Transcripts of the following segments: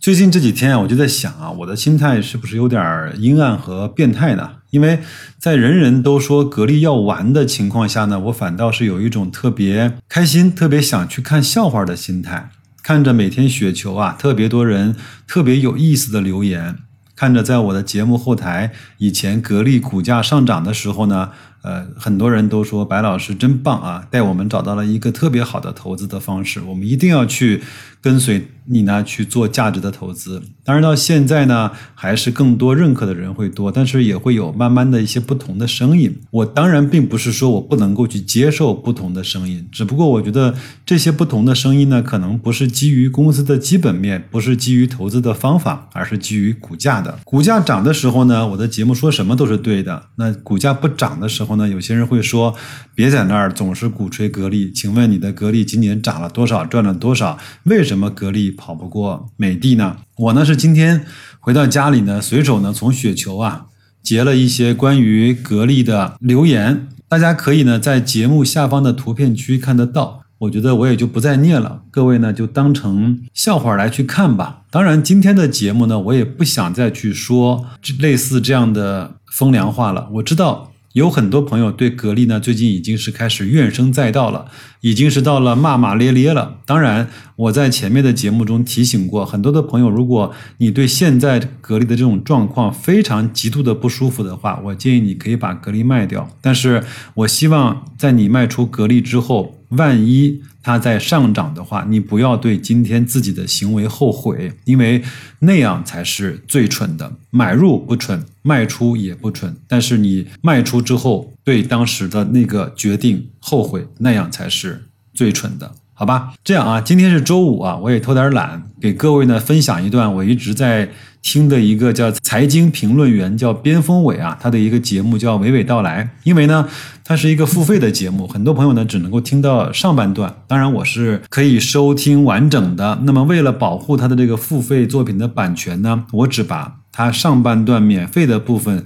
最近这几天啊，我就在想啊，我的心态是不是有点阴暗和变态呢？因为在人人都说格力要完的情况下呢，我反倒是有一种特别开心、特别想去看笑话的心态。看着每天雪球啊，特别多人特别有意思的留言，看着在我的节目后台以前格力股价上涨的时候呢。呃，很多人都说白老师真棒啊，带我们找到了一个特别好的投资的方式。我们一定要去跟随你呢去做价值的投资。当然到现在呢，还是更多认可的人会多，但是也会有慢慢的一些不同的声音。我当然并不是说我不能够去接受不同的声音，只不过我觉得这些不同的声音呢，可能不是基于公司的基本面，不是基于投资的方法，而是基于股价的。股价涨的时候呢，我的节目说什么都是对的。那股价不涨的时候，呢，有些人会说，别在那儿总是鼓吹格力。请问你的格力今年涨了多少，赚了多少？为什么格力跑不过美的呢？我呢是今天回到家里呢，随手呢从雪球啊截了一些关于格力的留言，大家可以呢在节目下方的图片区看得到。我觉得我也就不再念了，各位呢就当成笑话来去看吧。当然，今天的节目呢，我也不想再去说类似这样的风凉话了。我知道。有很多朋友对格力呢，最近已经是开始怨声载道了，已经是到了骂骂咧咧了。当然，我在前面的节目中提醒过很多的朋友，如果你对现在格力的这种状况非常极度的不舒服的话，我建议你可以把格力卖掉。但是我希望在你卖出格力之后。万一它在上涨的话，你不要对今天自己的行为后悔，因为那样才是最蠢的。买入不蠢，卖出也不蠢，但是你卖出之后对当时的那个决定后悔，那样才是最蠢的。好吧，这样啊，今天是周五啊，我也偷点懒，给各位呢分享一段我一直在听的一个叫财经评论员叫边锋伟啊，他的一个节目叫娓娓道来。因为呢，它是一个付费的节目，很多朋友呢只能够听到上半段，当然我是可以收听完整的。那么为了保护他的这个付费作品的版权呢，我只把他上半段免费的部分。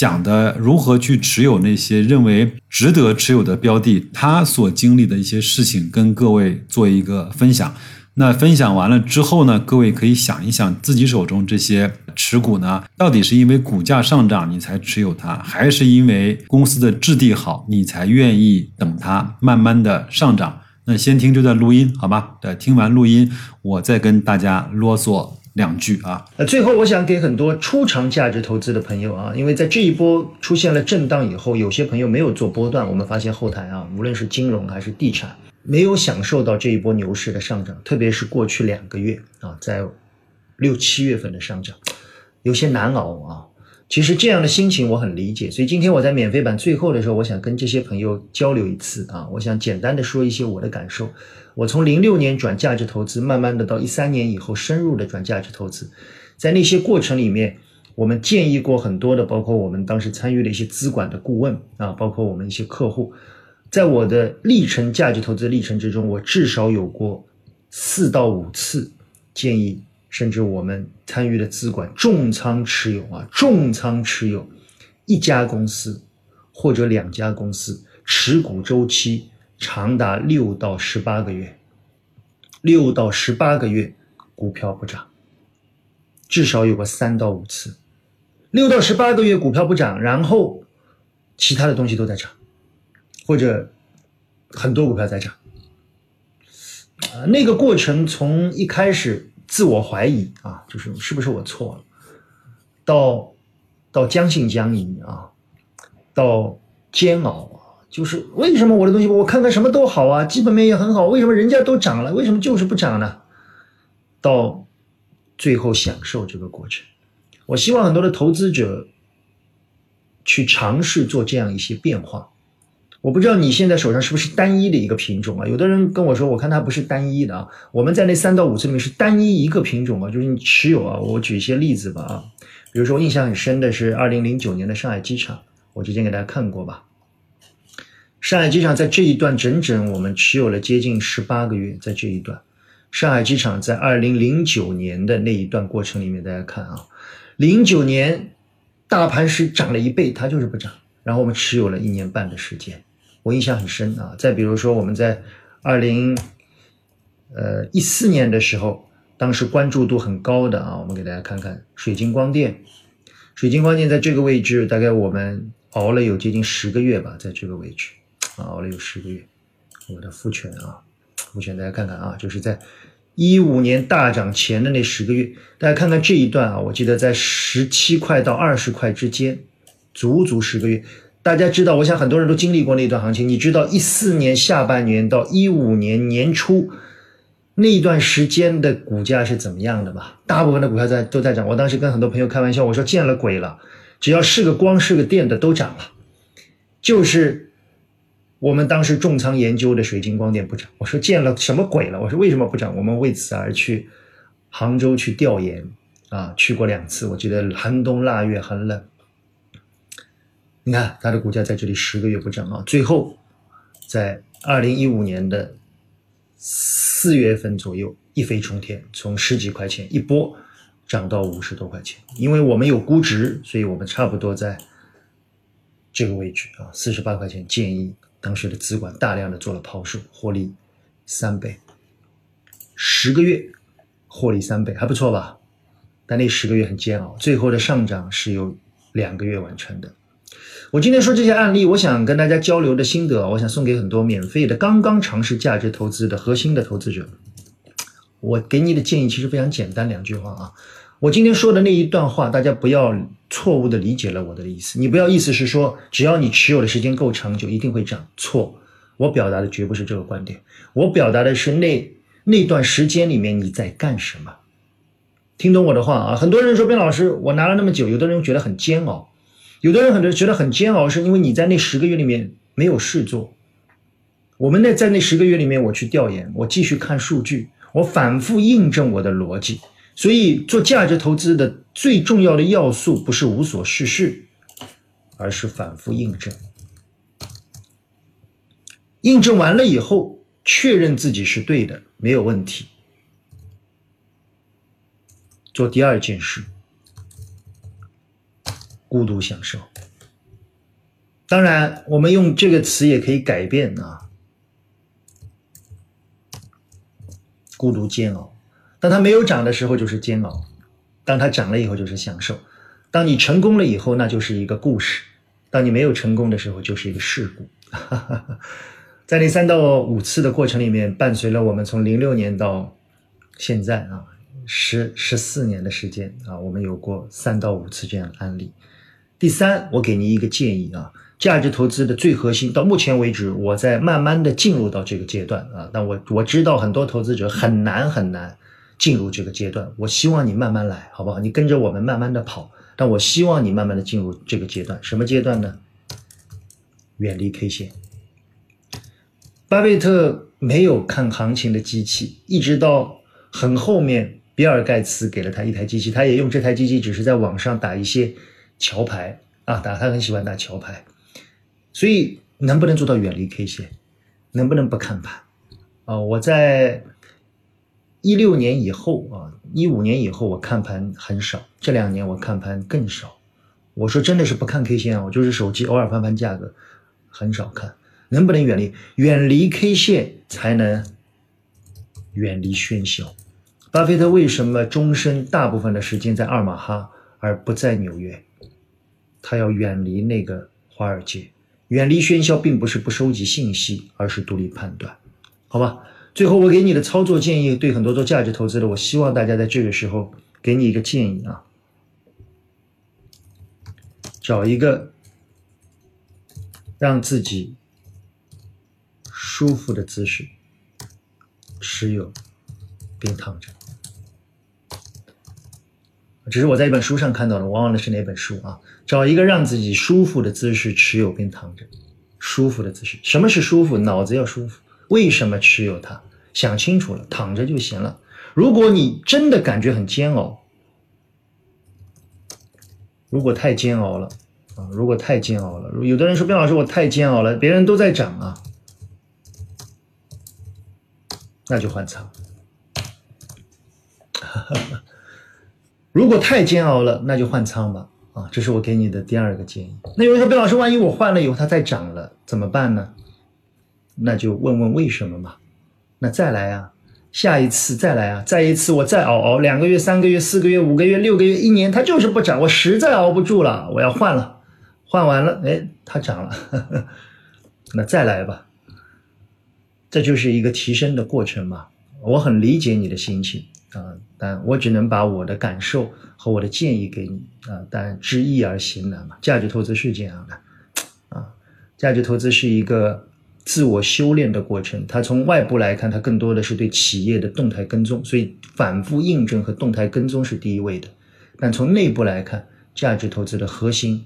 讲的如何去持有那些认为值得持有的标的，他所经历的一些事情，跟各位做一个分享。那分享完了之后呢，各位可以想一想，自己手中这些持股呢，到底是因为股价上涨你才持有它，还是因为公司的质地好你才愿意等它慢慢的上涨？那先听这段录音，好吧？呃，听完录音，我再跟大家啰嗦。两句啊，那最后我想给很多初尝价值投资的朋友啊，因为在这一波出现了震荡以后，有些朋友没有做波段，我们发现后台啊，无论是金融还是地产，没有享受到这一波牛市的上涨，特别是过去两个月啊，在六七月份的上涨，有些难熬啊。其实这样的心情我很理解，所以今天我在免费版最后的时候，我想跟这些朋友交流一次啊，我想简单的说一些我的感受。我从零六年转价值投资，慢慢的到一三年以后深入的转价值投资，在那些过程里面，我们建议过很多的，包括我们当时参与的一些资管的顾问啊，包括我们一些客户，在我的历程价值投资历程之中，我至少有过四到五次建议。甚至我们参与的资管重仓持有啊，重仓持有一家公司或者两家公司，持股周期长达六到十八个月，六到十八个月股票不涨，至少有个三到五次，六到十八个月股票不涨，然后其他的东西都在涨，或者很多股票在涨，啊，那个过程从一开始。自我怀疑啊，就是是不是我错了？到到将信将疑啊，到煎熬啊，就是为什么我的东西我看看什么都好啊，基本面也很好，为什么人家都涨了，为什么就是不涨呢？到最后享受这个过程，我希望很多的投资者去尝试做这样一些变化。我不知道你现在手上是不是单一的一个品种啊？有的人跟我说，我看它不是单一的啊。我们在那三到五次里面是单一一个品种啊，就是你持有啊。我举一些例子吧啊，比如说我印象很深的是二零零九年的上海机场，我之前给大家看过吧上海机场在这一段整整我们持有了接近十八个月，在这一段，上海机场在二零零九年的那一段过程里面，大家看啊，零九年大盘是涨了一倍，它就是不涨，然后我们持有了一年半的时间，我印象很深啊。再比如说我们在二零呃一四年的时候，当时关注度很高的啊，我们给大家看看水晶光电，水晶光电在这个位置，大概我们熬了有接近十个月吧，在这个位置啊。熬了有十个月，我的复权啊，复权大家看看啊，就是在一五年大涨前的那十个月，大家看看这一段啊，我记得在十七块到二十块之间，足足十个月。大家知道，我想很多人都经历过那段行情，你知道一四年下半年到一五年年初那段时间的股价是怎么样的吧？大部分的股票在都在涨。我当时跟很多朋友开玩笑，我说见了鬼了，只要是个光是个电的都涨了，就是。我们当时重仓研究的水晶光电不涨，我说见了什么鬼了？我说为什么不涨？我们为此而去杭州去调研啊，去过两次。我记得寒冬腊月很冷，你看它的股价在这里十个月不涨啊，最后在二零一五年的四月份左右一飞冲天，从十几块钱一波涨到五十多块钱。因为我们有估值，所以我们差不多在这个位置啊，四十八块钱建议。当时的资管大量的做了抛售，获利三倍，十个月获利三倍，还不错吧？但那十个月很煎熬，最后的上涨是由两个月完成的。我今天说这些案例，我想跟大家交流的心得，我想送给很多免费的刚刚尝试价值投资的核心的投资者。我给你的建议其实非常简单，两句话啊。我今天说的那一段话，大家不要错误的理解了我的意思。你不要意思是说，只要你持有的时间够长，就一定会涨。错，我表达的绝不是这个观点。我表达的是那那段时间里面你在干什么。听懂我的话啊？很多人说，边老师，我拿了那么久，有的人觉得很煎熬，有的人很多觉得很煎熬，是因为你在那十个月里面没有事做。我们那在那十个月里面，我去调研，我继续看数据，我反复印证我的逻辑。所以，做价值投资的最重要的要素不是无所事事，而是反复印证。印证完了以后，确认自己是对的，没有问题。做第二件事，孤独享受。当然，我们用这个词也可以改变啊，孤独煎熬。当它没有涨的时候，就是煎熬；当它涨了以后，就是享受。当你成功了以后，那就是一个故事；当你没有成功的时候，就是一个事故。在那三到五次的过程里面，伴随了我们从零六年到现在啊，十十四年的时间啊，我们有过三到五次这样的案例。第三，我给您一个建议啊，价值投资的最核心，到目前为止，我在慢慢的进入到这个阶段啊，但我我知道很多投资者很难很难。进入这个阶段，我希望你慢慢来，好不好？你跟着我们慢慢的跑，但我希望你慢慢的进入这个阶段。什么阶段呢？远离 K 线。巴菲特没有看行情的机器，一直到很后面，比尔盖茨给了他一台机器，他也用这台机器，只是在网上打一些桥牌啊，打他很喜欢打桥牌。所以能不能做到远离 K 线？能不能不看盘？啊，我在。一六年以后啊，一五年以后我看盘很少，这两年我看盘更少。我说真的是不看 K 线啊，我就是手机偶尔翻翻价格，很少看。能不能远离？远离 K 线才能远离喧嚣。巴菲特为什么终身大部分的时间在二马哈而不在纽约？他要远离那个华尔街，远离喧嚣，并不是不收集信息，而是独立判断，好吧？最后，我给你的操作建议，对很多做价值投资的，我希望大家在这个时候给你一个建议啊，找一个让自己舒服的姿势，持有并躺着。只是我在一本书上看到的，我忘了是哪本书啊？找一个让自己舒服的姿势，持有并躺着。舒服的姿势，什么是舒服？脑子要舒服。为什么持有它？想清楚了，躺着就行了。如果你真的感觉很煎熬，如果太煎熬了啊。如果太煎熬了，有的人说边老师我太煎熬了，别人都在涨啊，那就换仓。如果太煎熬了，那就换仓吧。啊，这是我给你的第二个建议。那有人说，边老师，万一我换了以后它再涨了怎么办呢？那就问问为什么嘛。那再来啊，下一次再来啊，再一次我再熬熬两个月、三个月、四个月、五个月、六个月、一年，它就是不涨，我实在熬不住了，我要换了。换完了，哎，它涨了，那再来吧。这就是一个提升的过程嘛。我很理解你的心情啊，但我只能把我的感受和我的建议给你啊。但知易而行难嘛，价值投资是这样的啊，价值投资是一个自我修炼的过程。它从外部来看，它更多的是对企业的动态跟踪，所以反复印证和动态跟踪是第一位的。但从内部来看，价值投资的核心。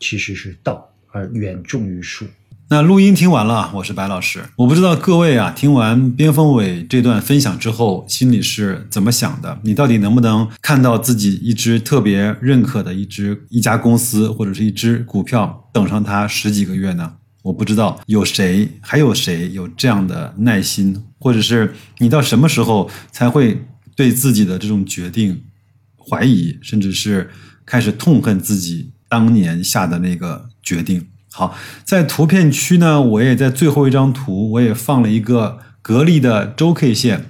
其实是道，而远重于术。那录音听完了，我是白老师。我不知道各位啊，听完边锋伟这段分享之后，心里是怎么想的？你到底能不能看到自己一只特别认可的一只一家公司或者是一只股票，等上它十几个月呢？我不知道有谁，还有谁有这样的耐心，或者是你到什么时候才会对自己的这种决定怀疑，甚至是开始痛恨自己？当年下的那个决定。好，在图片区呢，我也在最后一张图，我也放了一个格力的周 K 线，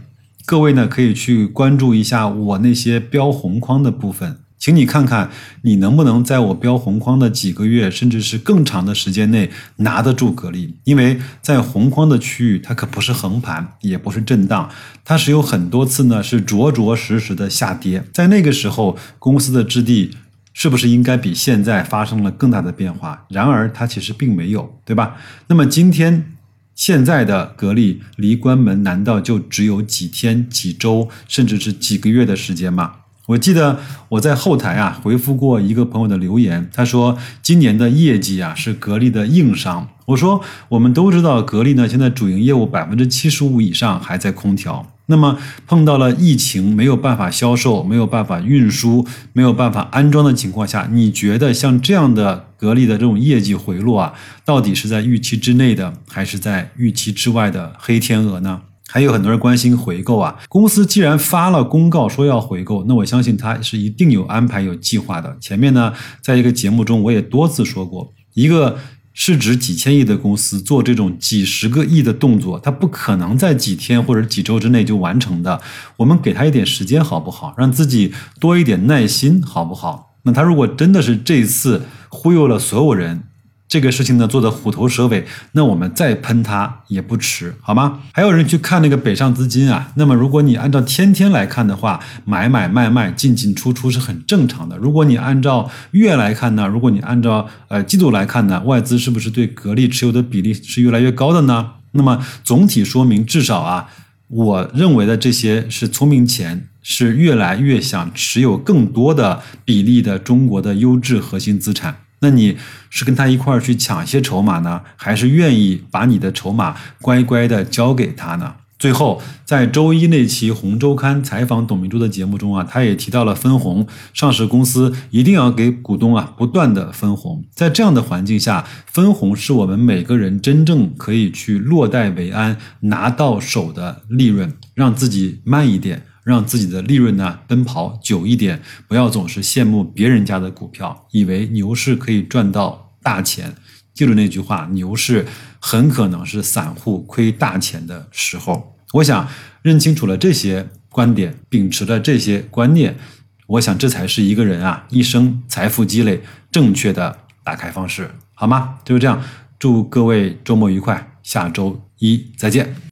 各位呢可以去关注一下我那些标红框的部分，请你看看你能不能在我标红框的几个月，甚至是更长的时间内拿得住格力，因为在红框的区域，它可不是横盘，也不是震荡，它是有很多次呢是着着实实的下跌，在那个时候公司的质地。是不是应该比现在发生了更大的变化？然而它其实并没有，对吧？那么今天现在的格力离关门难道就只有几天、几周，甚至是几个月的时间吗？我记得我在后台啊回复过一个朋友的留言，他说今年的业绩啊是格力的硬伤。我说我们都知道格力呢现在主营业务百分之七十五以上还在空调。那么碰到了疫情没有办法销售、没有办法运输、没有办法安装的情况下，你觉得像这样的格力的这种业绩回落啊，到底是在预期之内的，还是在预期之外的黑天鹅呢？还有很多人关心回购啊，公司既然发了公告说要回购，那我相信它是一定有安排、有计划的。前面呢，在一个节目中我也多次说过，一个。市值几千亿的公司做这种几十个亿的动作，它不可能在几天或者几周之内就完成的。我们给他一点时间好不好？让自己多一点耐心好不好？那他如果真的是这次忽悠了所有人。这个事情呢做的虎头蛇尾，那我们再喷它也不迟，好吗？还有人去看那个北上资金啊，那么如果你按照天天来看的话，买买卖卖进进出出是很正常的。如果你按照月来看呢，如果你按照呃季度来看呢，外资是不是对格力持有的比例是越来越高的呢？那么总体说明，至少啊，我认为的这些是聪明钱，是越来越想持有更多的比例的中国的优质核心资产。那你是跟他一块儿去抢一些筹码呢，还是愿意把你的筹码乖乖的交给他呢？最后，在周一那期《红周刊》采访董明珠的节目中啊，他也提到了分红，上市公司一定要给股东啊不断的分红。在这样的环境下，分红是我们每个人真正可以去落袋为安、拿到手的利润，让自己慢一点。让自己的利润呢奔跑久一点，不要总是羡慕别人家的股票，以为牛市可以赚到大钱。记住那句话，牛市很可能是散户亏大钱的时候。我想认清楚了这些观点，秉持了这些观念，我想这才是一个人啊一生财富积累正确的打开方式，好吗？就是这样，祝各位周末愉快，下周一再见。